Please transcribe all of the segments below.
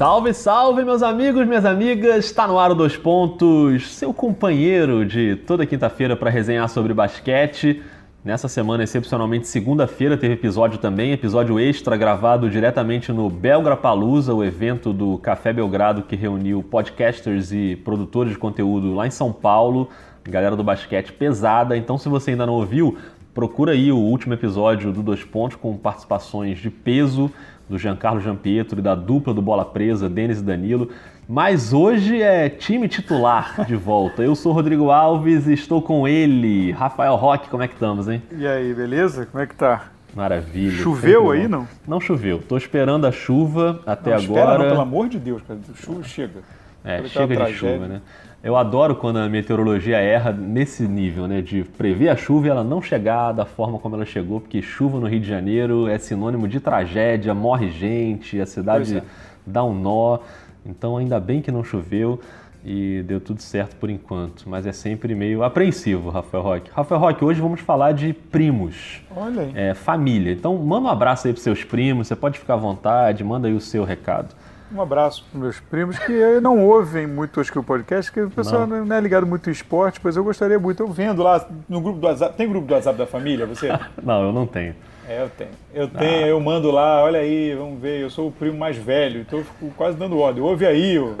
Salve, salve, meus amigos, minhas amigas! Está no ar o Dois Pontos, seu companheiro de toda quinta-feira para resenhar sobre basquete. Nessa semana, excepcionalmente segunda-feira, teve episódio também, episódio extra gravado diretamente no Belgra Palusa, o evento do Café Belgrado que reuniu podcasters e produtores de conteúdo lá em São Paulo, galera do basquete pesada. Então, se você ainda não ouviu, procura aí o último episódio do Dois Pontos com participações de peso do Giancarlo Giampietro e da dupla do Bola Presa, Denis e Danilo. Mas hoje é time titular de volta. Eu sou Rodrigo Alves e estou com ele, Rafael Roque. Como é que estamos, hein? E aí, beleza? Como é que tá? Maravilha. Choveu aí, não? Não choveu. Tô esperando a chuva até não, agora. Espera, não, pelo amor de Deus, cara. Chuva chega. É, chega de chuva, né? Eu adoro quando a meteorologia erra nesse nível, né? De prever a chuva e ela não chegar da forma como ela chegou, porque chuva no Rio de Janeiro é sinônimo de tragédia, morre gente, a cidade é. dá um nó. Então ainda bem que não choveu e deu tudo certo por enquanto, mas é sempre meio apreensivo, Rafael Roque. Rafael Roque, hoje vamos falar de primos. Olha aí. É, família. Então manda um abraço aí para seus primos, você pode ficar à vontade, manda aí o seu recado. Um abraço para meus primos que não ouvem muito acho que o podcast, que o pessoal não. não é ligado muito em esporte, pois eu gostaria muito. Eu vendo lá no grupo do WhatsApp. Tem grupo do WhatsApp da família, você? não, eu não tenho. É, eu tenho. Eu tenho, ah. eu mando lá, olha aí, vamos ver, eu sou o primo mais velho, então eu fico quase dando ordem. Ouve aí, ó,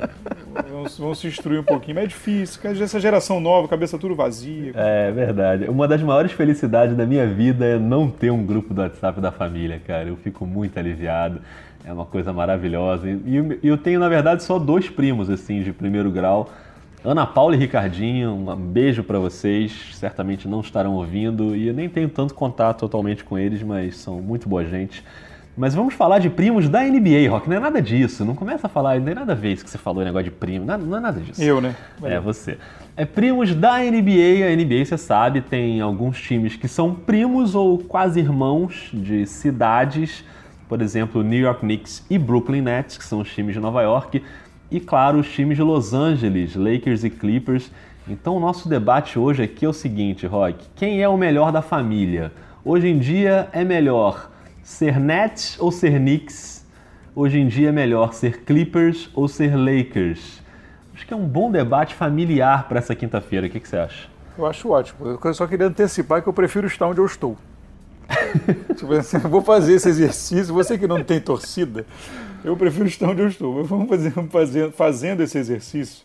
vamos, vamos se instruir um pouquinho. Mas é difícil, essa geração nova, cabeça tudo vazia. É verdade. Uma das maiores felicidades da minha vida é não ter um grupo do WhatsApp da família, cara. Eu fico muito aliviado. É uma coisa maravilhosa. E eu tenho, na verdade, só dois primos, assim, de primeiro grau. Ana Paula e Ricardinho, um beijo para vocês. Certamente não estarão ouvindo e eu nem tenho tanto contato totalmente com eles, mas são muito boa gente. Mas vamos falar de primos da NBA, Rock. Não é nada disso. Não começa a falar, não tem nada a ver isso que você falou, negócio de primo. Não, não é nada disso. Eu, né? É, você. É primos da NBA. A NBA, você sabe, tem alguns times que são primos ou quase irmãos de cidades por exemplo, New York Knicks e Brooklyn Nets, que são os times de Nova York, e claro, os times de Los Angeles, Lakers e Clippers. Então, o nosso debate hoje aqui é o seguinte, Rock: quem é o melhor da família? Hoje em dia é melhor ser Nets ou ser Knicks? Hoje em dia é melhor ser Clippers ou ser Lakers? Acho que é um bom debate familiar para essa quinta-feira. O que, que você acha? Eu acho ótimo. Eu só queria antecipar que eu prefiro estar onde eu estou. Tipo assim, vou fazer esse exercício, você que não tem torcida, eu prefiro estar onde eu estou. Vamos fazer, fazer, fazendo esse exercício.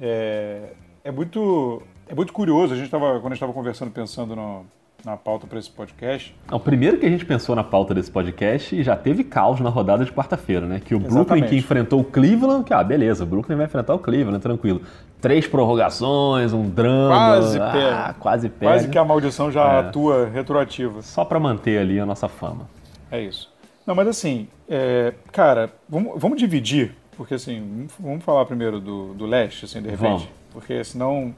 É, é, muito, é muito curioso, a gente tava, quando a gente estava conversando, pensando no, na pauta para esse podcast. O primeiro que a gente pensou na pauta desse podcast já teve caos na rodada de quarta-feira, né? Que o Exatamente. Brooklyn que enfrentou o Cleveland, que ah, beleza, o Brooklyn vai enfrentar o Cleveland, tranquilo. Três prorrogações, um drama. Quase ah, perde. Quase perde. Quase que a maldição já é. atua retroativa. Só para manter ali a nossa fama. É isso. Não, mas assim, é, cara, vamos, vamos dividir, porque assim, vamos falar primeiro do, do leste, assim, de repente. Vamos. Porque senão.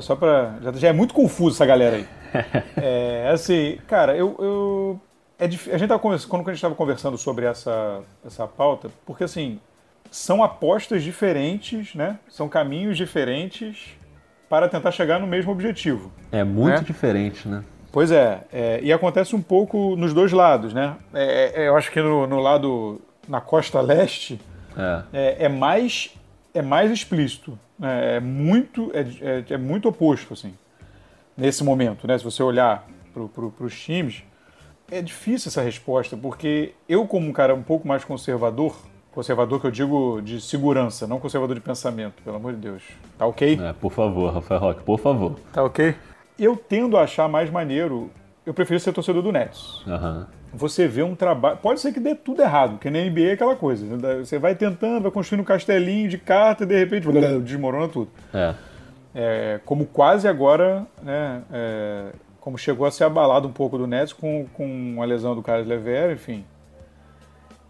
Só pra. Já, já é muito confuso essa galera aí. é, assim, cara, eu. eu é, a gente tava quando a gente estava conversando sobre essa, essa pauta, porque assim, são apostas diferentes, né? São caminhos diferentes para tentar chegar no mesmo objetivo. É muito né? diferente, né? Pois é, é, e acontece um pouco nos dois lados, né? É, é, eu acho que no, no, lado na costa leste é, é, é mais é mais explícito, né? é muito é, é, muito oposto assim nesse momento, né? Se você olhar para os times, é difícil essa resposta, porque eu, como um cara um pouco mais conservador, conservador que eu digo de segurança, não conservador de pensamento, pelo amor de Deus. Tá ok? É, por favor, Rafael Roque, por favor. Tá ok? Eu tendo a achar mais maneiro, eu prefiro ser torcedor do Nets. Uhum. Você vê um trabalho. Pode ser que dê tudo errado, porque na NBA é aquela coisa. Você vai tentando, vai construindo um castelinho de carta e de repente desmorona tudo. É é, como quase agora, né, é, como chegou a ser abalado um pouco do Nets com, com a lesão do Carlos Lever, enfim.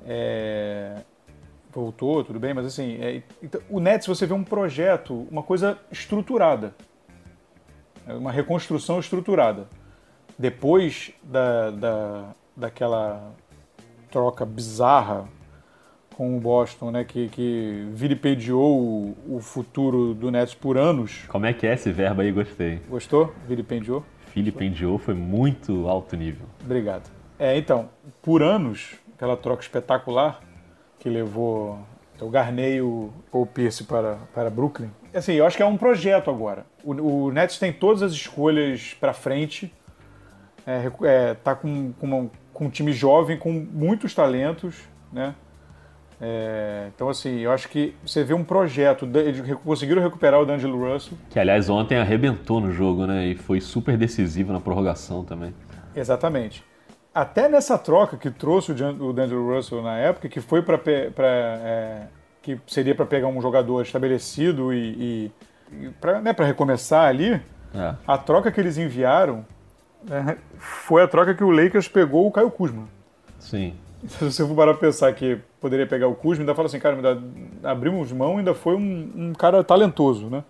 É, voltou, tudo bem, mas assim, é, então, o Nets você vê um projeto, uma coisa estruturada, é uma reconstrução estruturada. Depois da, da, daquela troca bizarra com o Boston, né, que, que vilipendiou o, o futuro do Nets por anos. Como é que é esse verbo aí? Gostei. Gostou? Vilipendiou? Vilipendiou foi muito alto nível. Obrigado. É, então, por anos, aquela troca espetacular, que levou o Garney e o Paul Pierce para, para Brooklyn. Assim, eu acho que é um projeto agora. O, o Nets tem todas as escolhas para frente. É, é, tá com, com, uma, com um time jovem, com muitos talentos, né? É, então, assim, eu acho que você vê um projeto, eles conseguiram recuperar o D'Angelo Russell. Que, aliás, ontem arrebentou no jogo, né? E foi super decisivo na prorrogação também. Exatamente. Até nessa troca que trouxe o D'Angelo Russell na época, que foi para é, que seria para pegar um jogador estabelecido e, e, e para né, recomeçar ali, é. a troca que eles enviaram né, foi a troca que o Lakers pegou o Caio Kuzma. Sim. Se você for parar pra pensar que poderia pegar o Kuzma, ainda fala assim, cara, ainda abrimos mão ainda foi um, um, cara talentoso, né?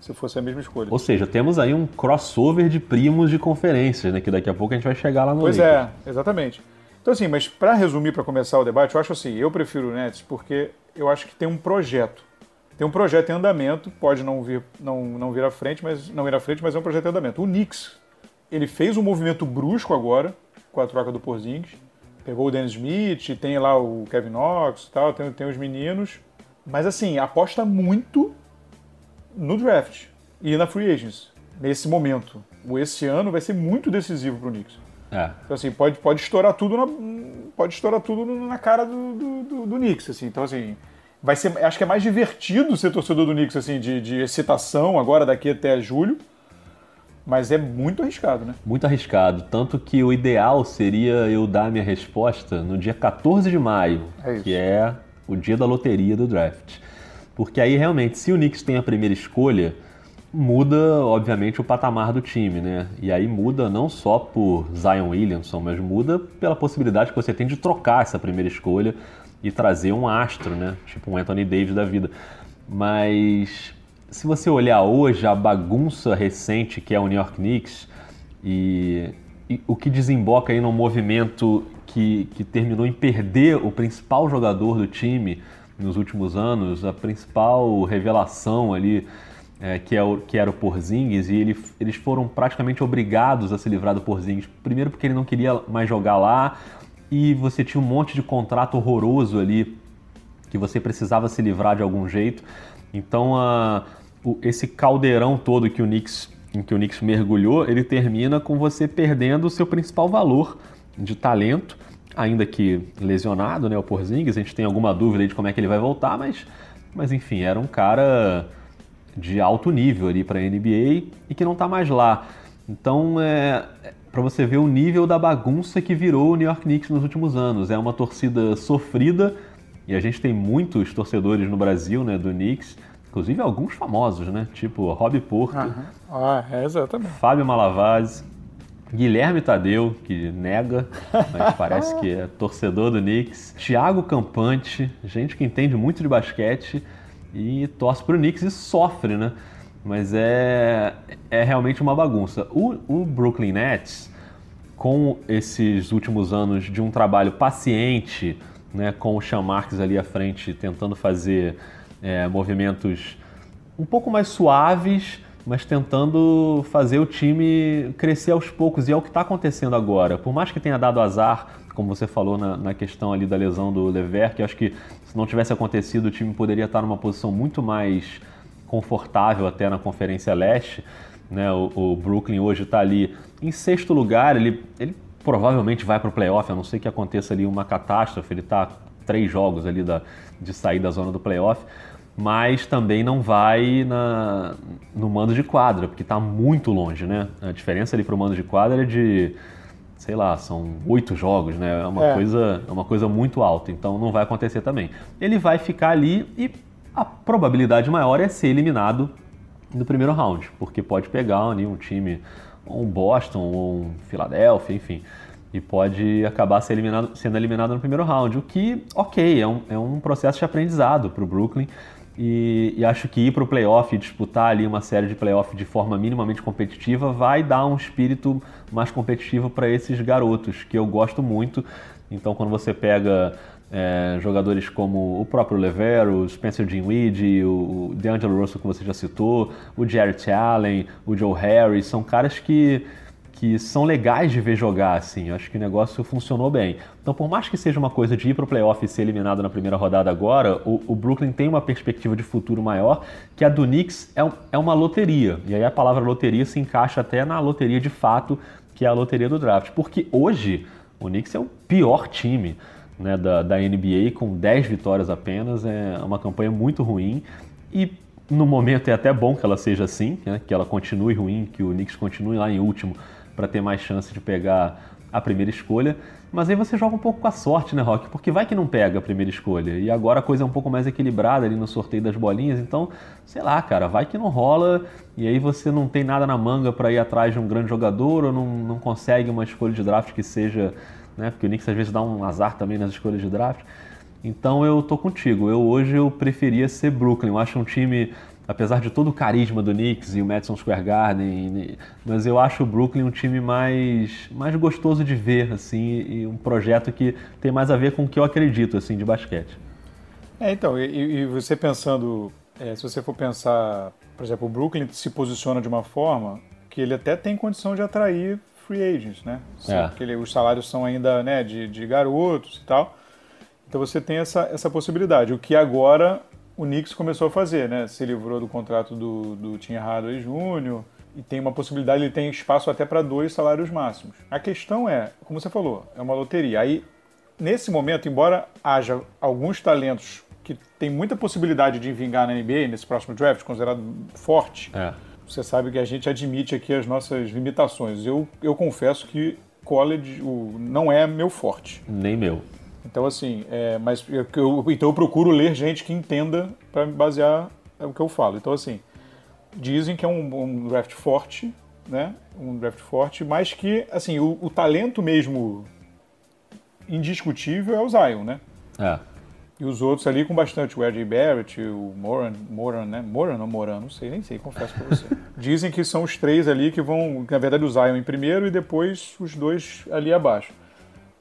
Se fosse a mesma escolha. Ou seja, temos aí um crossover de primos de conferências, né? Que daqui a pouco a gente vai chegar lá no Pois Lakers. é, exatamente. Então assim, mas para resumir, para começar o debate, eu acho assim, eu prefiro o Nets porque eu acho que tem um projeto. Tem um projeto em andamento, pode não vir, não, não vir à frente, mas não ir à frente, mas é um projeto em andamento. O Knicks, ele fez um movimento brusco agora com a troca do Porzingis Pegou o Dennis Smith, tem lá o Kevin Knox e tal, tem, tem os meninos. Mas assim, aposta muito no draft e na free agents, nesse momento. O esse ano vai ser muito decisivo pro Knicks. É. Então, assim, pode, pode estourar tudo na, pode estourar tudo na cara do, do, do, do Knicks, assim. Então, assim, vai ser, acho que é mais divertido ser torcedor do Knicks, assim, de, de excitação agora daqui até julho mas é muito arriscado, né? Muito arriscado. Tanto que o ideal seria eu dar minha resposta no dia 14 de maio, é que é o dia da loteria do draft. Porque aí realmente, se o Knicks tem a primeira escolha, muda, obviamente, o patamar do time, né? E aí muda não só por Zion Williamson, mas muda pela possibilidade que você tem de trocar essa primeira escolha e trazer um astro, né? Tipo um Anthony Davis da vida. Mas se você olhar hoje a bagunça recente que é o New York Knicks e, e o que desemboca aí num movimento que, que terminou em perder o principal jogador do time nos últimos anos, a principal revelação ali é, que, é o, que era o Porzingis, e ele, eles foram praticamente obrigados a se livrar do Porzingis. Primeiro porque ele não queria mais jogar lá, e você tinha um monte de contrato horroroso ali que você precisava se livrar de algum jeito. Então a, esse caldeirão todo que o Knicks, em que o Knicks mergulhou, ele termina com você perdendo o seu principal valor de talento, ainda que lesionado, né, o Porzingis, a gente tem alguma dúvida de como é que ele vai voltar, mas, mas enfim, era um cara de alto nível ali para a NBA e que não está mais lá. Então, é, para você ver o nível da bagunça que virou o New York Knicks nos últimos anos. É uma torcida sofrida e a gente tem muitos torcedores no Brasil, né, do Knicks, Inclusive alguns famosos, né? Tipo Rob Porto. Ah, é, exatamente. Fábio Malavaz, Guilherme Tadeu, que nega, mas parece que é torcedor do Knicks. Thiago Campante, gente que entende muito de basquete e torce pro Knicks e sofre, né? Mas é, é realmente uma bagunça. O, o Brooklyn Nets, com esses últimos anos de um trabalho paciente, né, com o Sean Marks ali à frente tentando fazer é, movimentos um pouco mais suaves, mas tentando fazer o time crescer aos poucos. E é o que está acontecendo agora. Por mais que tenha dado azar, como você falou na, na questão ali da lesão do Lever, que acho que se não tivesse acontecido, o time poderia estar numa posição muito mais confortável até na Conferência Leste. Né? O, o Brooklyn hoje está ali em sexto lugar, ele, ele provavelmente vai para o playoff, a não ser que aconteça ali uma catástrofe, ele está três jogos ali da, de sair da zona do playoff mas também não vai na, no mando de quadra, porque está muito longe, né? A diferença ali para o mando de quadra é de, sei lá, são oito jogos, né? É uma, é. Coisa, é uma coisa muito alta, então não vai acontecer também. Ele vai ficar ali e a probabilidade maior é ser eliminado no primeiro round, porque pode pegar ali um time, um Boston, ou um Philadelphia, enfim, e pode acabar ser eliminado, sendo eliminado no primeiro round, o que, ok, é um, é um processo de aprendizado para o Brooklyn, e, e, acho que ir para o playoff e disputar ali uma série de playoff de forma minimamente competitiva vai dar um espírito mais competitivo para esses garotos, que eu gosto muito. Então, quando você pega é, jogadores como o próprio Lever, o Spencer Dinwiddie, o DeAngelo Russell, que você já citou, o Jarrett Allen, o Joe Harris, são caras que, que são legais de ver jogar, assim. Acho que o negócio funcionou bem. Então, por mais que seja uma coisa de ir para o playoff e ser eliminado na primeira rodada agora, o, o, Brooklyn tem uma perspectiva de futuro maior, que a do Knicks é, é uma loteria. E aí a palavra loteria se encaixa até na loteria de fato, que é a loteria do draft. Porque hoje o Knicks é o pior time né, da, da NBA, com 10 vitórias apenas. É uma campanha muito ruim. E no momento é até bom que ela seja assim, né? que ela continue ruim, que o Knicks continue lá em último para ter mais chance de pegar a primeira escolha. Mas aí você joga um pouco com a sorte, né, Rock? Porque vai que não pega a primeira escolha. E agora a coisa é um pouco mais equilibrada ali no sorteio das bolinhas. Então, sei lá, cara, vai que não rola. E aí você não tem nada na manga para ir atrás de um grande jogador ou não, não consegue uma escolha de draft que seja. Né? Porque o Knicks às vezes dá um azar também nas escolhas de draft. Então eu tô contigo. Eu hoje eu preferia ser Brooklyn. Eu acho um time, apesar de todo o carisma do Knicks e o Madison Square Garden, mas eu acho o Brooklyn um time mais, mais gostoso de ver, assim, e um projeto que tem mais a ver com o que eu acredito, assim, de basquete. É, então, e, e você pensando, é, se você for pensar, por exemplo, o Brooklyn se posiciona de uma forma que ele até tem condição de atrair free agents, né? É. Porque ele, os salários são ainda né, de, de garotos e tal. Então você tem essa, essa possibilidade, o que agora o Knicks começou a fazer, né? Se livrou do contrato do, do Tim Hardaway Jr., e tem uma possibilidade, ele tem espaço até para dois salários máximos. A questão é, como você falou, é uma loteria. Aí, nesse momento, embora haja alguns talentos que tem muita possibilidade de vingar na NBA nesse próximo draft, considerado forte, é. você sabe que a gente admite aqui as nossas limitações. Eu, eu confesso que college o, não é meu forte. Nem meu. Então, assim, é, mas eu, eu, então eu procuro ler gente que entenda para me basear o que eu falo. Então, assim, dizem que é um, um, draft forte, né? Um draft forte, mas que, assim, o, o talento mesmo indiscutível é o Zion, né? É. E os outros ali com bastante, o R.J. Barrett, o Moran, Moran, né? Moran ou Moran, não sei, nem sei, confesso pra você. Dizem que são os três ali que vão, na verdade, o Zion em primeiro e depois os dois ali abaixo.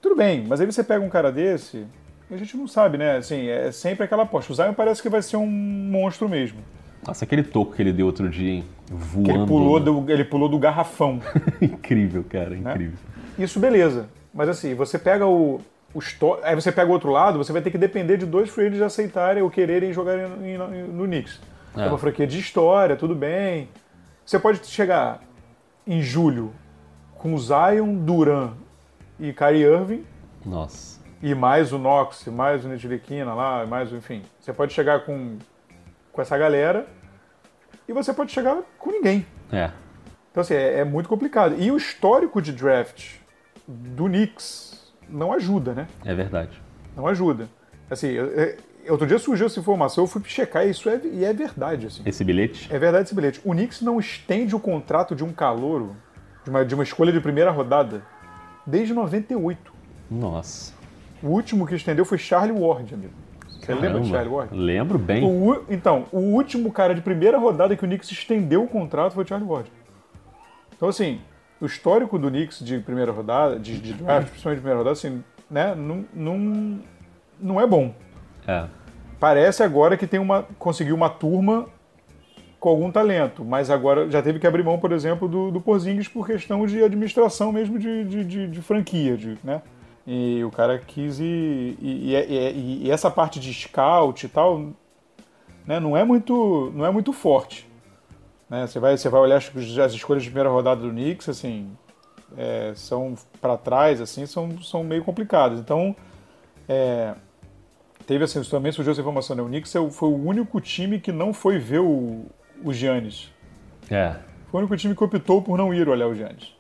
Tudo bem, mas aí você pega um cara desse, a gente não sabe, né? Assim, é sempre aquela aposta. O Zion parece que vai ser um monstro mesmo. Nossa, aquele toco que ele deu outro dia, hein? Voando. Que ele, pulou do, ele pulou do garrafão. incrível, cara, né? incrível. Né? Isso, beleza. Mas assim, você pega o, o aí você pega o outro lado, você vai ter que depender de dois free aceitarem ou quererem jogar no, no Knicks. É. é uma franquia de história, tudo bem. Você pode chegar em julho com Zion, Duran e Kyrie Irving. Nossa. E mais o Knox, mais o Nitiliquina lá, mais o, enfim. Você pode chegar com, com essa galera e você pode chegar com ninguém. É. Então, assim, é, é muito complicado. E o histórico de draft do Knicks não ajuda, né? É verdade. Não ajuda. Assim, eu, eu, outro dia surgiu essa informação, eu fui checar e isso é, e é verdade. Assim. Esse bilhete? É verdade esse bilhete. O Knicks não estende o contrato de um calouro, de uma, de uma escolha de primeira rodada, desde 98. Nossa. O último que estendeu foi Charlie Ward, amigo. Você Caramba, lembra de Charlie Ward? Lembro bem. O, então, o último cara de primeira rodada que o Knicks estendeu o contrato foi Charlie Ward. Então, assim, o histórico do Knicks de primeira rodada, de, de draft, principalmente de primeira rodada, assim, né, não, não, não é bom. É. Parece agora que tem uma, conseguiu uma turma com algum talento, mas agora já teve que abrir mão, por exemplo, do, do Porzingis por questão de administração mesmo de, de, de, de franquia, de, né? E o cara quis ir, e, e, e, essa parte de scout e tal, né, não é muito, não é muito forte. Né? Você vai, você vai olhar as, as escolhas de primeira rodada do Knicks, assim, é, são para trás, assim, são, são meio complicadas. Então, é, teve assim, também surgiu essa informação, né? O Knicks é foi o único time que não foi ver o, o Giannis. É. Foi o único time que optou por não ir olhar o Giannis.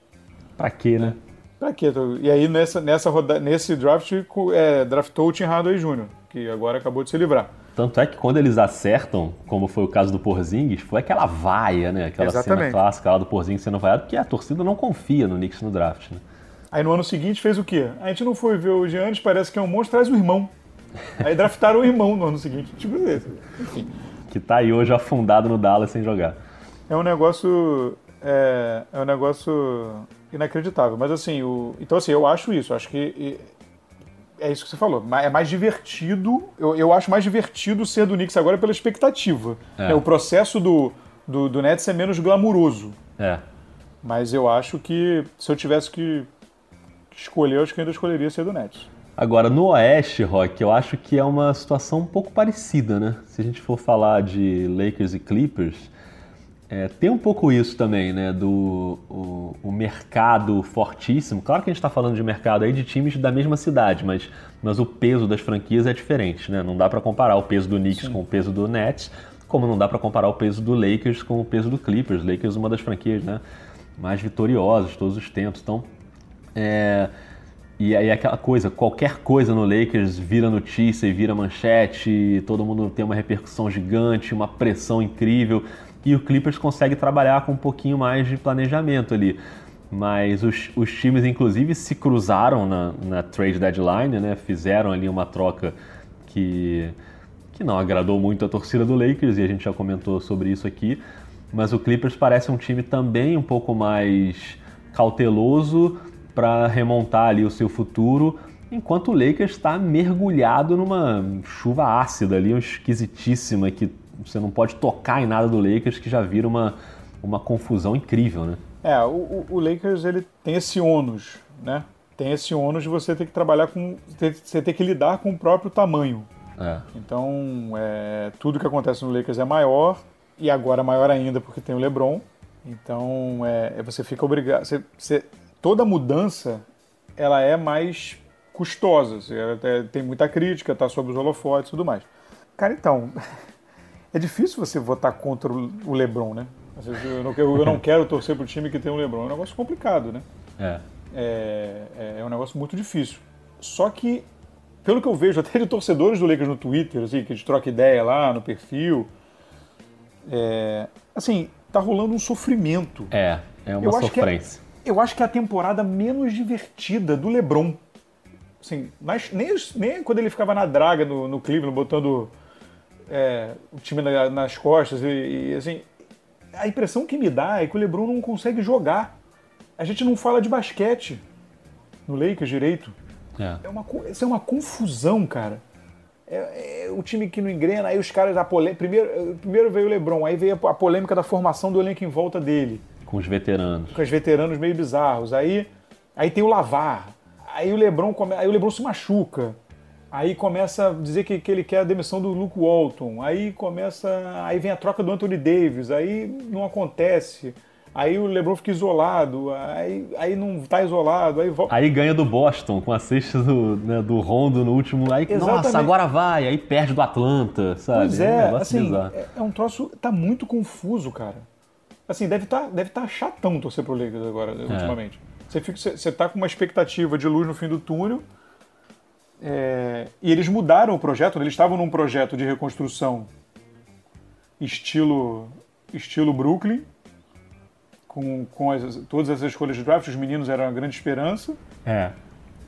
Pra quê, né? Pra quê? E aí nessa, nessa roda, nesse draft é, draftou o Tim Hardaway Jr., que agora acabou de se livrar. Tanto é que quando eles acertam, como foi o caso do Porzingis, foi aquela vaia, né? Aquela Exatamente. cena clássica lá do Porzingis sendo vaiado, porque a torcida não confia no Knicks no draft, né? Aí no ano seguinte fez o quê? A gente não foi ver o Giannis, parece que é um monstro, traz o irmão. Aí draftaram o irmão no ano seguinte. Tipo. Enfim que está aí hoje afundado no Dallas sem jogar. É um negócio é, é um negócio inacreditável. Mas assim, o, então assim, eu acho isso. Acho que é isso que você falou. É mais divertido. Eu, eu acho mais divertido ser do Knicks agora pela expectativa. É. É, o processo do, do, do Nets é menos glamuroso. É. Mas eu acho que se eu tivesse que escolher, eu acho que ainda escolheria ser do Nets. Agora, no Oeste, Rock, eu acho que é uma situação um pouco parecida, né? Se a gente for falar de Lakers e Clippers, é, tem um pouco isso também, né? Do o, o mercado fortíssimo. Claro que a gente está falando de mercado aí de times da mesma cidade, mas, mas o peso das franquias é diferente, né? Não dá para comparar o peso do Knicks Sim. com o peso do Nets, como não dá para comparar o peso do Lakers com o peso do Clippers. Lakers uma das franquias, né? Mais vitoriosas de todos os tempos. Então, é, e aí aquela coisa, qualquer coisa no Lakers vira notícia e vira manchete, todo mundo tem uma repercussão gigante, uma pressão incrível, e o Clippers consegue trabalhar com um pouquinho mais de planejamento ali. Mas os, os times, inclusive, se cruzaram na, na trade deadline, né? fizeram ali uma troca que, que não agradou muito a torcida do Lakers, e a gente já comentou sobre isso aqui. Mas o Clippers parece um time também um pouco mais cauteloso, para remontar ali o seu futuro, enquanto o Lakers está mergulhado numa chuva ácida ali, esquisitíssima, que você não pode tocar em nada do Lakers, que já vira uma, uma confusão incrível, né? É, o, o Lakers ele tem esse ônus, né? Tem esse ônus de você ter que trabalhar com. você ter que lidar com o próprio tamanho. É. Então, é, tudo que acontece no Lakers é maior, e agora maior ainda porque tem o LeBron. Então, é, você fica obrigado. Você, você toda mudança ela é mais custosa, assim, ela tem muita crítica, está sob os holofotes e tudo mais. Cara, então, é difícil você votar contra o LeBron, né? Eu não, eu não quero torcer para o time que tem o LeBron, é um negócio complicado, né? É. É, é. é um negócio muito difícil. Só que, pelo que eu vejo até de torcedores do Lakers no Twitter, assim, que a gente troca ideia lá no perfil, é, assim, tá rolando um sofrimento. É, é uma eu é sofrência eu acho que é a temporada menos divertida do LeBron. Assim, mas nem, nem quando ele ficava na draga no, no Cleveland, botando é, o time na, nas costas e, e, assim, a impressão que me dá é que o LeBron não consegue jogar. A gente não fala de basquete no Lakers direito. É. É uma, isso é uma confusão, cara. É, é, o time que não engrena, aí os caras, a polêmica, primeiro, primeiro veio o LeBron, aí veio a polêmica da formação do elenco em volta dele. Com os veteranos. Com os veteranos meio bizarros. Aí, aí tem o Lavar. Aí o Lebron, come... aí o Lebron se machuca. Aí começa a dizer que, que ele quer a demissão do Luke Walton. Aí começa. Aí vem a troca do Anthony Davis. Aí não acontece. Aí o LeBron fica isolado, aí, aí não tá isolado, aí volta. Aí ganha do Boston com a cesta do, né, do Rondo no último. Aí, Exatamente. nossa, agora vai, aí perde do Atlanta, sabe? Pois é, é um assim, é, é, um troço. tá muito confuso, cara. Assim, deve estar tá, deve tá chatão torcer pro Lakers agora, é. ultimamente. Você, fica, você, você tá com uma expectativa de luz no fim do túnel. É, e eles mudaram o projeto, né? eles estavam num projeto de reconstrução estilo, estilo Brooklyn, com, com as, todas essas escolhas de draft, os meninos eram a grande esperança. É.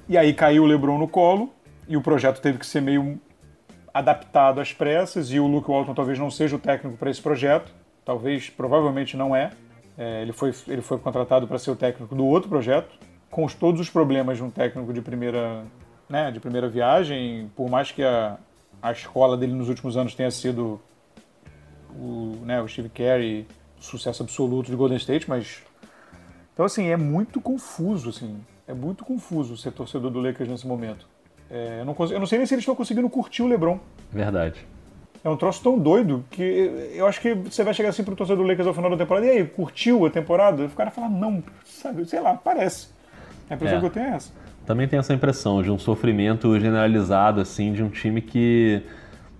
E aí caiu o LeBron no colo, e o projeto teve que ser meio adaptado às pressas, e o Luke Walton talvez não seja o técnico para esse projeto talvez, provavelmente não é. é ele, foi, ele foi contratado para ser o técnico do outro projeto, com os, todos os problemas de um técnico de primeira, né, de primeira viagem, por mais que a, a escola dele nos últimos anos tenha sido o, né, o Steve Carey, sucesso absoluto de Golden State, mas então assim é muito confuso, assim, é muito confuso ser torcedor do Lakers nesse momento. É, eu, não, eu não sei nem se eles estão conseguindo curtir o LeBron. Verdade é um troço tão doido que eu acho que você vai chegar assim pro torcedor do Lakers ao final da temporada, e aí, curtiu a temporada? O cara fala, não, sabe, sei lá, parece. A impressão é. que eu tenho é essa. Também tem essa impressão de um sofrimento generalizado, assim, de um time que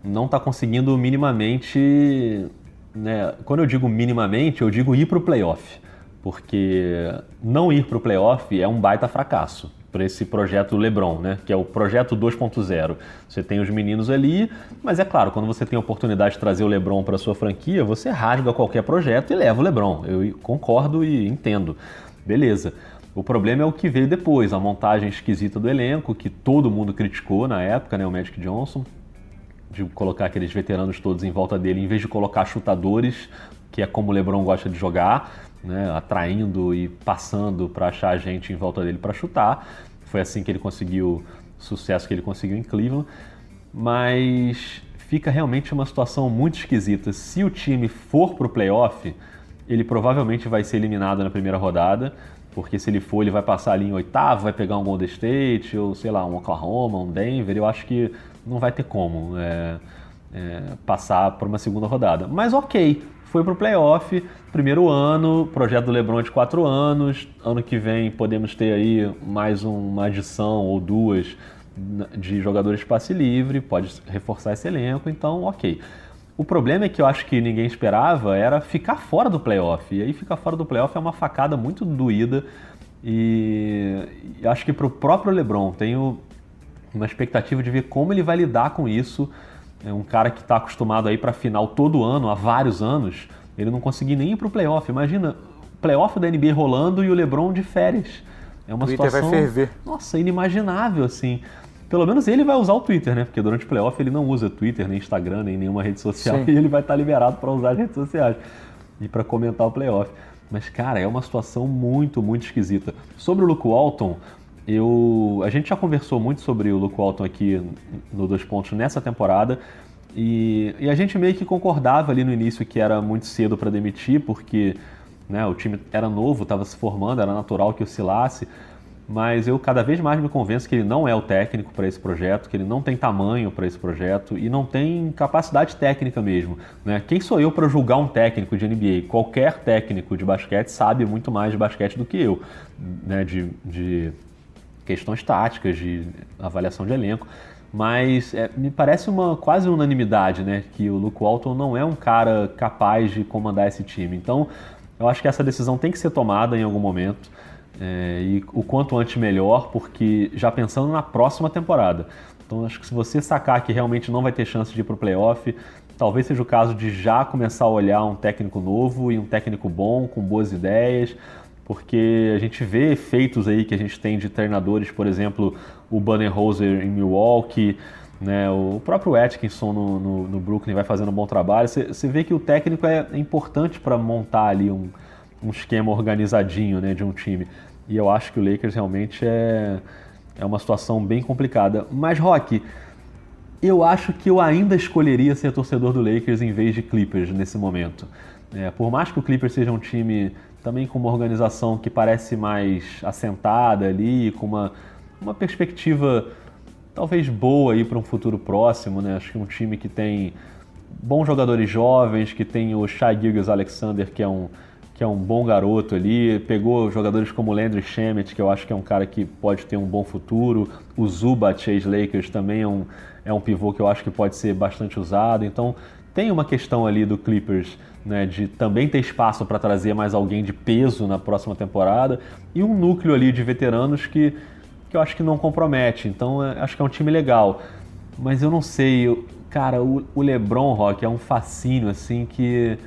não está conseguindo minimamente. Né? Quando eu digo minimamente, eu digo ir para o playoff. Porque não ir para o playoff é um baita fracasso para esse projeto LeBron, né? Que é o projeto 2.0. Você tem os meninos ali, mas é claro, quando você tem a oportunidade de trazer o LeBron para sua franquia, você rasga qualquer projeto e leva o LeBron. Eu concordo e entendo. Beleza. O problema é o que veio depois, a montagem esquisita do elenco, que todo mundo criticou na época, né? O Magic Johnson, de colocar aqueles veteranos todos em volta dele, em vez de colocar chutadores, que é como o LeBron gosta de jogar né, atraindo e passando para achar a gente em volta dele para chutar. Foi assim que ele conseguiu o sucesso que ele conseguiu em Cleveland. Mas fica realmente uma situação muito esquisita. Se o time for para o playoff, ele provavelmente vai ser eliminado na primeira rodada, porque se ele for, ele vai passar ali em oitavo, vai pegar um Golden State, ou sei lá, um Oklahoma, um Denver. Eu acho que não vai ter como é, é, passar por uma segunda rodada. Mas ok, foi para o playoff, primeiro ano, projeto do LeBron de quatro anos. Ano que vem podemos ter aí mais uma adição ou duas de jogadores de passe livre, pode reforçar esse elenco, então ok. O problema é que eu acho que ninguém esperava era ficar fora do playoff. E aí ficar fora do playoff é uma facada muito doída. E acho que para o próprio LeBron tenho uma expectativa de ver como ele vai lidar com isso. É um cara que está acostumado aí para final todo ano, há vários anos, ele não conseguir nem ir para o playoff. Imagina, playoff da NBA rolando e o LeBron de férias. É uma Twitter situação, vai ferver. nossa, inimaginável assim. Pelo menos ele vai usar o Twitter, né? Porque durante o playoff ele não usa Twitter, nem Instagram, nem nenhuma rede social. Sim. E ele vai estar liberado para usar as redes sociais e para comentar o playoff. Mas, cara, é uma situação muito, muito esquisita. Sobre o Luke Walton, eu, a gente já conversou muito sobre o Luke Walton aqui no Dois Pontos nessa temporada. E, e a gente meio que concordava ali no início que era muito cedo para demitir, porque né, o time era novo, estava se formando, era natural que oscilasse mas eu cada vez mais me convenço que ele não é o técnico para esse projeto, que ele não tem tamanho para esse projeto e não tem capacidade técnica mesmo. Né? Quem sou eu para julgar um técnico de NBA? Qualquer técnico de basquete sabe muito mais de basquete do que eu, né? de, de questões táticas, de avaliação de elenco. Mas é, me parece uma quase unanimidade né? que o Luke Walton não é um cara capaz de comandar esse time. Então eu acho que essa decisão tem que ser tomada em algum momento. É, e o quanto antes melhor, porque já pensando na próxima temporada. Então acho que se você sacar que realmente não vai ter chance de ir para o playoff, talvez seja o caso de já começar a olhar um técnico novo e um técnico bom, com boas ideias, porque a gente vê efeitos aí que a gente tem de treinadores, por exemplo, o Bannerhoser em Milwaukee, né, o próprio Atkinson no, no, no Brooklyn vai fazendo um bom trabalho. Você vê que o técnico é importante para montar ali um, um esquema organizadinho né, de um time. E eu acho que o Lakers realmente é, é uma situação bem complicada. Mas, Rock, eu acho que eu ainda escolheria ser torcedor do Lakers em vez de Clippers nesse momento. É, por mais que o Clippers seja um time também com uma organização que parece mais assentada ali, com uma, uma perspectiva talvez boa aí para um futuro próximo, né? Acho que um time que tem bons jogadores jovens, que tem o Shai Gilgeous Alexander, que é um que é um bom garoto ali, pegou jogadores como Landry Shamet, que eu acho que é um cara que pode ter um bom futuro, o Zubat Chase Lakers também é um, é um pivô que eu acho que pode ser bastante usado, então tem uma questão ali do Clippers né, de também ter espaço para trazer mais alguém de peso na próxima temporada e um núcleo ali de veteranos que, que eu acho que não compromete, então é, acho que é um time legal, mas eu não sei, eu, cara, o, o LeBron Rock é um fascínio assim que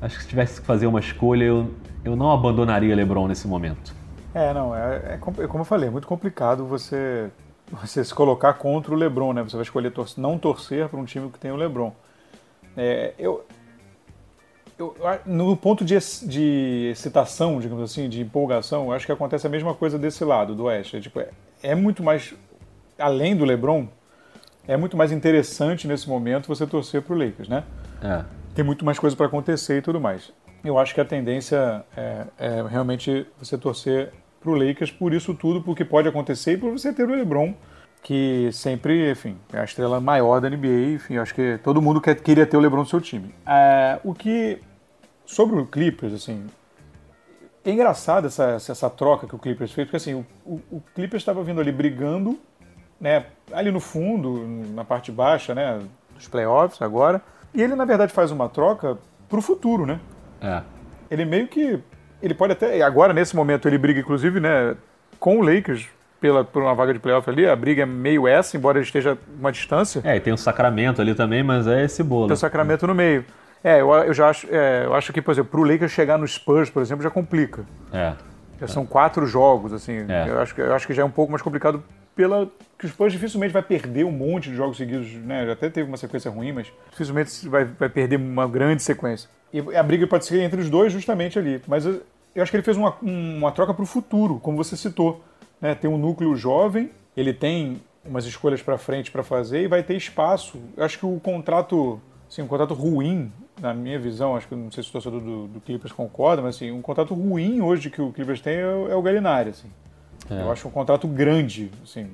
acho que se tivesse que fazer uma escolha, eu, eu não abandonaria LeBron nesse momento. É, não, é, é, como eu falei, é muito complicado você, você se colocar contra o LeBron, né? Você vai escolher tor não torcer para um time que tem o LeBron. É, eu, eu, no ponto de, de excitação, digamos assim, de empolgação, eu acho que acontece a mesma coisa desse lado, do Oeste. É, tipo, é, é muito mais, além do LeBron, é muito mais interessante nesse momento você torcer para o Lakers, né? É tem muito mais coisa para acontecer e tudo mais. Eu acho que a tendência é, é realmente você torcer para o Lakers por isso tudo, porque pode acontecer e por você ter o LeBron, que sempre, enfim, é a estrela maior da NBA. Enfim, acho que todo mundo quer, queria ter o LeBron no seu time. É, o que sobre o Clippers, assim, é engraçado essa, essa troca que o Clippers fez, porque assim, o, o Clippers estava vindo ali brigando, né, ali no fundo, na parte baixa, né, dos playoffs agora. E ele, na verdade, faz uma troca pro futuro, né? É. Ele meio que. Ele pode até. Agora, nesse momento, ele briga, inclusive, né, com o Lakers pela, por uma vaga de playoff ali. A briga é meio essa, embora ele esteja uma distância. É, e tem o Sacramento ali também, mas é esse bolo. Tem o Sacramento no meio. É, eu, eu já acho, é, eu acho que, por exemplo, pro Lakers chegar no Spurs, por exemplo, já complica. É. Já são quatro jogos, assim. É. Eu, acho, eu acho que já é um pouco mais complicado pela que o Spurs dificilmente vai perder um monte de jogos seguidos, né? Já até teve uma sequência ruim, mas dificilmente vai, vai perder uma grande sequência. E a briga pode ser entre os dois justamente ali. Mas eu, eu acho que ele fez uma, uma troca para o futuro, como você citou. Né? Tem um núcleo jovem, ele tem umas escolhas para frente para fazer e vai ter espaço. Eu acho que o contrato, assim, um contrato ruim na minha visão, acho que não sei se o torcedor do, do Clippers concorda, mas assim, um contrato ruim hoje que o Clippers tem é, é o Galinari, assim. É. Eu acho um contrato grande, assim,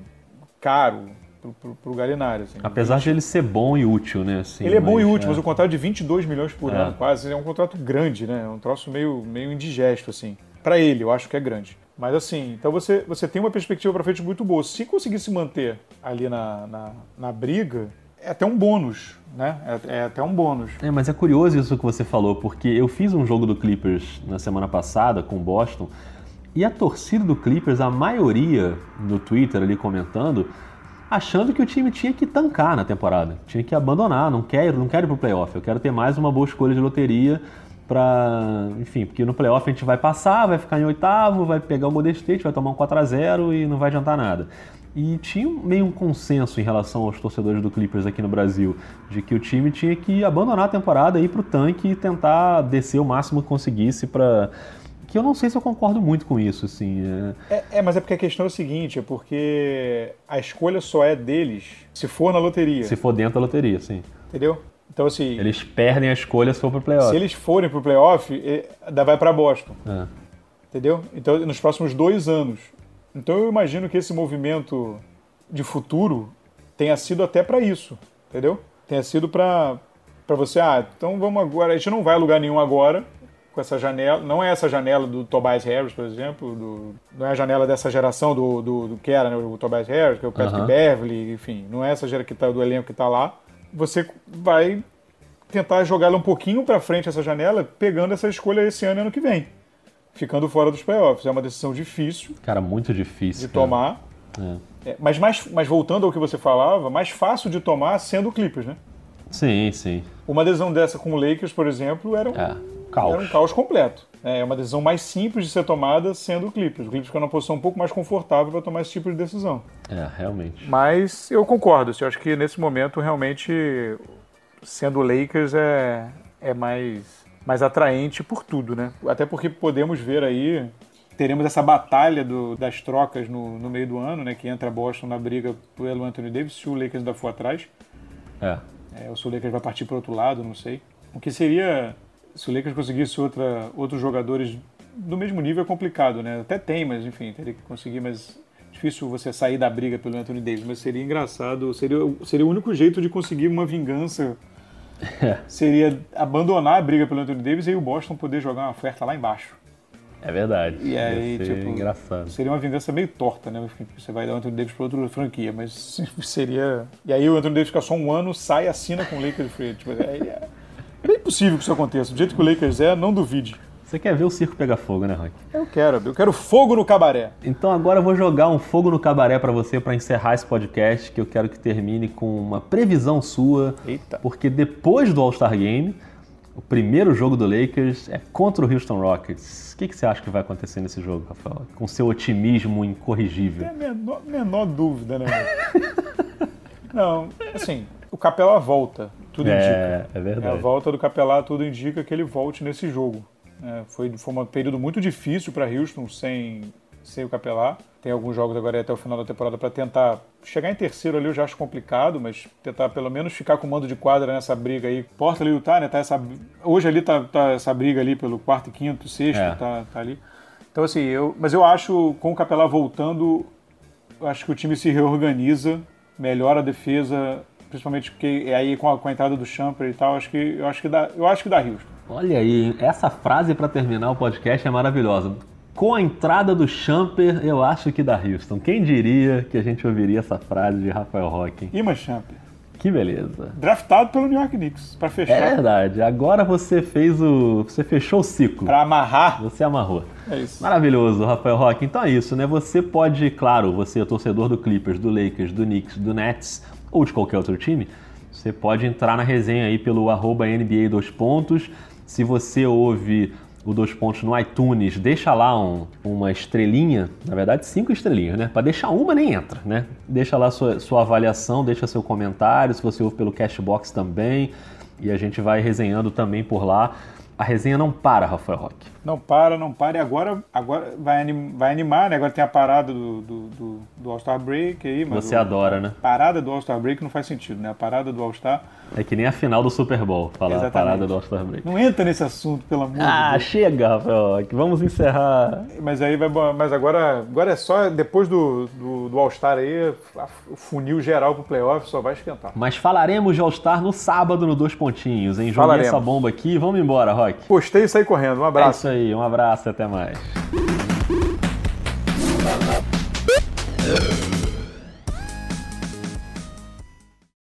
caro pro, pro, Galinari. Assim, Apesar 20... de ele ser bom e útil, né? Assim, ele é bom e útil, é. mas o contrato de 22 milhões por é. ano, quase, é um contrato grande, né? É um troço meio, meio indigesto, assim. Para ele, eu acho que é grande. Mas assim, então você, você tem uma perspectiva para frente muito boa. Se conseguir se manter ali na, na, na briga, é até um bônus, né? É, é, até um bônus. É, mas é curioso isso que você falou, porque eu fiz um jogo do Clippers na semana passada com o Boston e a torcida do Clippers, a maioria no Twitter ali comentando, achando que o time tinha que tancar na temporada, tinha que abandonar, não quero, não quero ir pro playoff, eu quero ter mais uma boa escolha de loteria para, enfim, porque no playoff a gente vai passar, vai ficar em oitavo, vai pegar o Golden State, vai tomar um 4 a 0 e não vai adiantar nada. E tinha meio um consenso em relação aos torcedores do Clippers aqui no Brasil, de que o time tinha que abandonar a temporada, ir para o tanque e tentar descer o máximo que conseguisse para que eu não sei se eu concordo muito com isso, assim. É... É, é... mas é porque a questão é o seguinte, é porque a escolha só é deles se for na loteria. Se for dentro da loteria, sim. Entendeu? Então, assim. Eles perdem a escolha se for pro playoff. Se eles forem pro playoff, ainda vai para Boston. É. Entendeu? Então, nos próximos dois anos. Então, eu imagino que esse movimento de futuro tenha sido até para isso. Entendeu? Tenha sido para você, ah, então vamos agora. A gente não vai a lugar nenhum agora com essa janela. Não é essa janela do Tobias Harris, por exemplo. Do, não é a janela dessa geração do, do, do que era né, o Tobias Harris, que é o Patrick uh -huh. Beverly, enfim. Não é essa geração que tá, do elenco que está lá você vai tentar jogar ela um pouquinho para frente essa janela, pegando essa escolha esse ano e ano que vem, ficando fora dos playoffs. É uma decisão difícil. Cara, muito difícil. De cara. tomar. É. É, mas, mais, mas voltando ao que você falava, mais fácil de tomar sendo o Clippers, né? Sim, sim. Uma decisão dessa com o Lakers, por exemplo, era um, é, caos. Era um caos completo. É, é uma decisão mais simples de ser tomada sendo o Clippers. O Clippers fica numa posição um pouco mais confortável para tomar esse tipo de decisão. É, realmente. Mas eu concordo. Assim, eu acho que nesse momento, realmente, sendo o Lakers é, é mais, mais atraente por tudo, né? Até porque podemos ver aí teremos essa batalha do, das trocas no, no, meio do ano, né? Que entra Boston na briga pelo Anthony Davis, se o Lakers ainda for atrás. É. é ou se o Lakers vai partir para outro lado, não sei. O que seria se o Lakers conseguisse outra, outros jogadores do mesmo nível é complicado, né? Até tem, mas enfim, teria que conseguir, mas difícil você sair da briga pelo Anthony Davis, mas seria engraçado, seria, seria o único jeito de conseguir uma vingança. É. Seria abandonar a briga pelo Anthony Davis e aí o Boston poder jogar uma oferta lá embaixo. É verdade. E aí, tipo, engraçado. Seria uma vingança meio torta, né? Você vai dar o Anthony Davis para outra franquia, mas seria. E aí o Anthony Davis fica só um ano, sai, assina com o Lakers Free. Tipo, é, é é bem possível que isso aconteça. Do jeito que o Lakers é, não duvide. Você quer ver o circo pegar fogo, né, Rock? Eu quero, eu quero fogo no cabaré. Então agora eu vou jogar um fogo no cabaré para você para encerrar esse podcast, que eu quero que termine com uma previsão sua. Eita. Porque depois do All-Star Game, o primeiro jogo do Lakers é contra o Houston Rockets. O que, que você acha que vai acontecer nesse jogo, Rafael? Com seu otimismo incorrigível. É a menor, menor dúvida, né? não, assim, o Capela volta, tudo é, indica. É verdade. É a volta do Capela, tudo indica que ele volte nesse jogo. É, foi, foi um período muito difícil para Houston sem, sem o Capelá. Tem alguns jogos agora até o final da temporada para tentar chegar em terceiro ali, eu já acho complicado, mas tentar pelo menos ficar com o mando de quadra nessa briga aí. Porta ali tá, né? Tá essa, hoje ali tá, tá essa briga ali pelo quarto, quinto, sexto, é. tá, tá ali. Então assim, eu, mas eu acho com o Capelá voltando, acho que o time se reorganiza, melhora a defesa, principalmente porque aí com a, com a entrada do Champer e tal, acho que eu acho que dá, eu acho que dá Houston. Olha aí, essa frase para terminar o podcast é maravilhosa. Com a entrada do Champer, eu acho que dá Houston. Quem diria que a gente ouviria essa frase de Rafael Roque? Ima Champer. Que beleza. Draftado pelo New York Knicks, para fechar. É verdade. Agora você fez o. Você fechou o ciclo. Para amarrar. Você amarrou. É isso. Maravilhoso, Rafael Roque. Então é isso, né? Você pode, claro, você é torcedor do Clippers, do Lakers, do Knicks, do Nets, ou de qualquer outro time, você pode entrar na resenha aí pelo arroba NBA dois pontos. Se você ouve o Dois Pontos no iTunes, deixa lá um, uma estrelinha, na verdade cinco estrelinhas, né? Para deixar uma nem entra, né? Deixa lá sua, sua avaliação, deixa seu comentário, se você ouve pelo Cashbox também, e a gente vai resenhando também por lá. a resenha não para, Rafael Roque. Não para, não para. E agora, agora vai, anim, vai animar, né? Agora tem a parada do, do, do, do All-Star Break aí. Mas Você o, adora, né? parada do All-Star Break não faz sentido, né? A parada do All-Star. É que nem a final do Super Bowl, falar Exatamente. a parada do All-Star Break. Não entra nesse assunto, pelo amor ah, de Deus. Ah, chega, Rafael Roque. Vamos encerrar. Mas aí vai. Mas agora, agora é só depois do, do, do All-Star aí, o funil geral pro playoff só vai esquentar. Mas falaremos de All-Star no sábado no Dois Pontinhos, hein? Joguei essa bomba aqui vamos embora, Rock. Postei e saí correndo. Um abraço. É aí, um abraço e até mais.